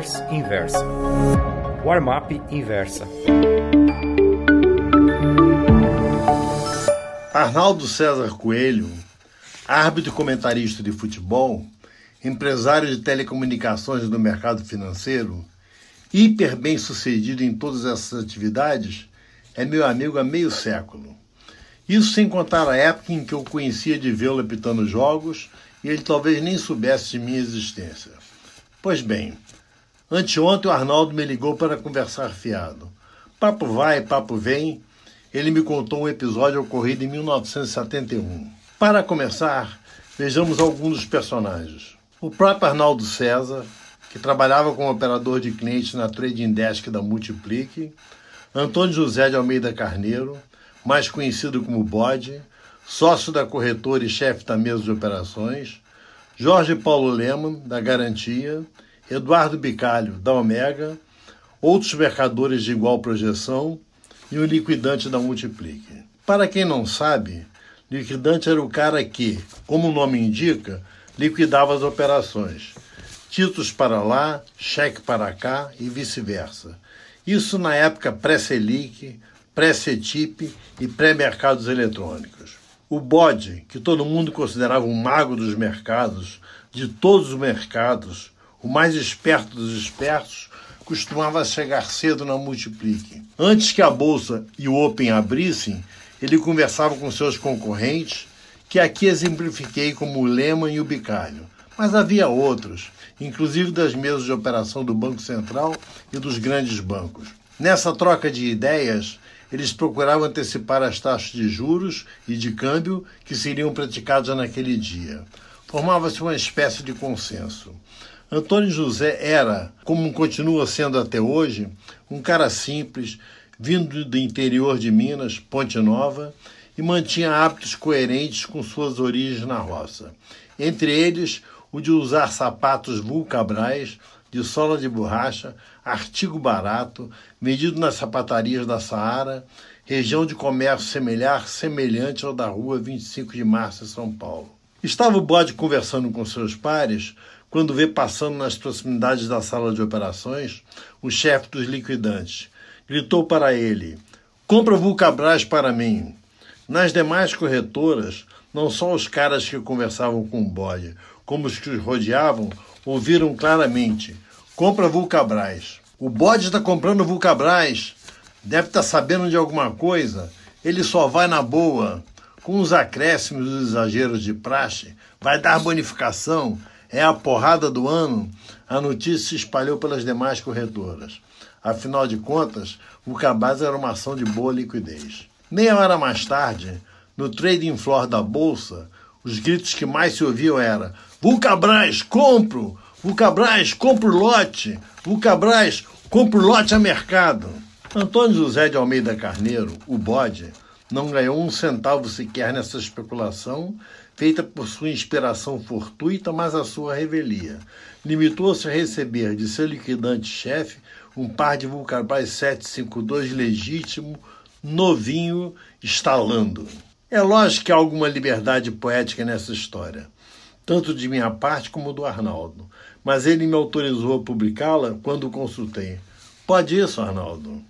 Newsletters Inversa. Warm-up Inversa. Arnaldo César Coelho, árbitro e comentarista de futebol, empresário de telecomunicações do mercado financeiro, hiper bem sucedido em todas essas atividades, é meu amigo há meio século. Isso sem contar a época em que eu conhecia de vê-lo apitando jogos e ele talvez nem soubesse de minha existência. Pois bem, anteontem o Arnaldo me ligou para conversar fiado. Papo vai, papo vem, ele me contou um episódio ocorrido em 1971. Para começar, vejamos alguns dos personagens. O próprio Arnaldo César, que trabalhava como operador de clientes na Trading Desk da Multiplique, Antônio José de Almeida Carneiro, mais conhecido como Bode, sócio da corretora e chefe da mesa de operações, Jorge Paulo Leman, da Garantia, Eduardo Bicalho, da Omega, outros mercadores de igual projeção e o liquidante da Multiplique. Para quem não sabe, liquidante era o cara que, como o nome indica, liquidava as operações. Títulos para lá, cheque para cá e vice-versa. Isso na época pré-Selic, pré-CETIP e pré-mercados eletrônicos. O bode, que todo mundo considerava um mago dos mercados, de todos os mercados, o mais esperto dos espertos, costumava chegar cedo na Multiplique. Antes que a bolsa e o Open abrissem, ele conversava com seus concorrentes, que aqui exemplifiquei como o Lehman e o Bicalho. Mas havia outros, inclusive das mesas de operação do Banco Central e dos grandes bancos. Nessa troca de ideias, eles procuravam antecipar as taxas de juros e de câmbio que seriam praticadas naquele dia. Formava-se uma espécie de consenso. Antônio José era, como continua sendo até hoje, um cara simples, vindo do interior de Minas, Ponte Nova, e mantinha hábitos coerentes com suas origens na roça. Entre eles, o de usar sapatos vulcabrais, de sola de borracha, artigo barato, vendido nas sapatarias da Saara, região de comércio semelhar, semelhante ao da rua 25 de março em São Paulo. Estava o bode conversando com seus pares quando vê passando nas proximidades da sala de operações o chefe dos liquidantes. Gritou para ele: Compra Vulcabras para mim. Nas demais corretoras, não só os caras que conversavam com o bode, como os que os rodeavam, ouviram claramente: Compra Vulcabras. O bode está comprando Vulcabras. Deve estar tá sabendo de alguma coisa. Ele só vai na boa. Com os acréscimos e os exageros de praxe, vai dar bonificação, é a porrada do ano, a notícia se espalhou pelas demais corretoras. Afinal de contas, o Cabaz era uma ação de boa liquidez. Meia hora mais tarde, no trading floor da bolsa, os gritos que mais se ouviam eram: Vulcabras, compro! Vulcabras, compro lote! Vulcabras, compro lote a mercado! Antônio José de Almeida Carneiro, o bode, não ganhou um centavo sequer nessa especulação feita por sua inspiração fortuita, mas a sua revelia. Limitou-se a receber de seu liquidante-chefe um par de Vulcabras 752 legítimo, novinho, instalando. É lógico que há alguma liberdade poética nessa história, tanto de minha parte como do Arnaldo, mas ele me autorizou a publicá-la quando consultei. Pode isso, Arnaldo?